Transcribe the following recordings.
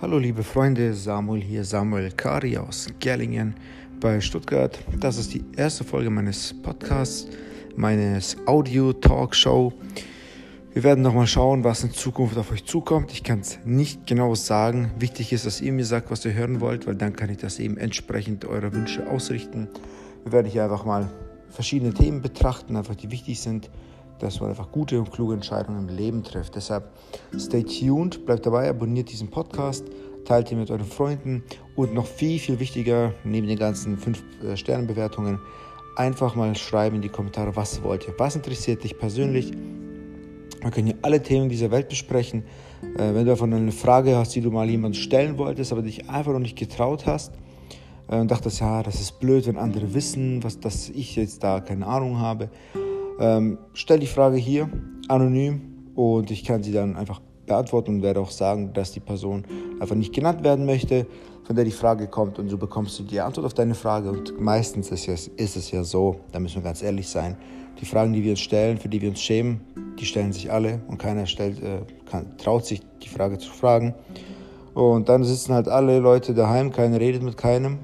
Hallo liebe Freunde, Samuel hier, Samuel Kari aus Gerlingen bei Stuttgart. Das ist die erste Folge meines Podcasts, meines Audio-Talk-Show. Wir werden nochmal schauen, was in Zukunft auf euch zukommt. Ich kann es nicht genau sagen. Wichtig ist, dass ihr mir sagt, was ihr hören wollt, weil dann kann ich das eben entsprechend eurer Wünsche ausrichten. Wir werden hier einfach mal verschiedene Themen betrachten, einfach die wichtig sind dass man einfach gute und kluge Entscheidungen im Leben trifft. Deshalb stay tuned, bleibt dabei, abonniert diesen Podcast, teilt ihn mit euren Freunden und noch viel, viel wichtiger, neben den ganzen 5-Sterne-Bewertungen, einfach mal schreiben in die Kommentare, was wollt ihr, was interessiert dich persönlich. Wir können hier alle Themen dieser Welt besprechen. Äh, wenn du davon eine Frage hast, die du mal jemandem stellen wolltest, aber dich einfach noch nicht getraut hast, äh, und dachtest, ja, das ist blöd, wenn andere wissen, was, dass ich jetzt da keine Ahnung habe, ähm, stell die Frage hier anonym und ich kann sie dann einfach beantworten und werde auch sagen, dass die Person einfach nicht genannt werden möchte, von der die Frage kommt und so bekommst du die Antwort auf deine Frage und meistens ist es, ist es ja so, da müssen wir ganz ehrlich sein, die Fragen, die wir uns stellen, für die wir uns schämen, die stellen sich alle und keiner stellt, äh, kann, traut sich die Frage zu fragen. Und dann sitzen halt alle Leute daheim, keiner redet mit keinem,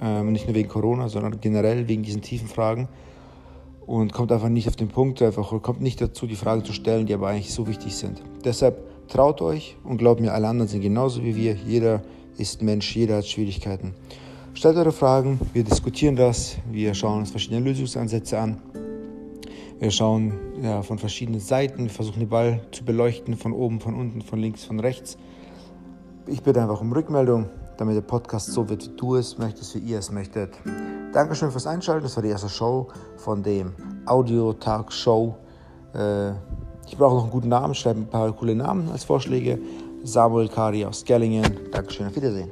ähm, nicht nur wegen Corona, sondern generell wegen diesen tiefen Fragen und kommt einfach nicht auf den Punkt, einfach kommt nicht dazu, die Fragen zu stellen, die aber eigentlich so wichtig sind. Deshalb traut euch und glaubt mir, alle anderen sind genauso wie wir. Jeder ist Mensch, jeder hat Schwierigkeiten. Stellt eure Fragen, wir diskutieren das, wir schauen uns verschiedene Lösungsansätze an. Wir schauen ja, von verschiedenen Seiten, wir versuchen den Ball zu beleuchten, von oben, von unten, von links, von rechts. Ich bitte einfach um Rückmeldung, damit der Podcast so wird, wie du es möchtest, wie ihr es möchtet. Dankeschön fürs Einschalten. Das war die erste Show von dem Audio-Tag-Show. Äh, ich brauche noch einen guten Namen. Schreibe ein paar coole Namen als Vorschläge. Samuel Kari aus Gerlingen. Dankeschön. Auf Wiedersehen.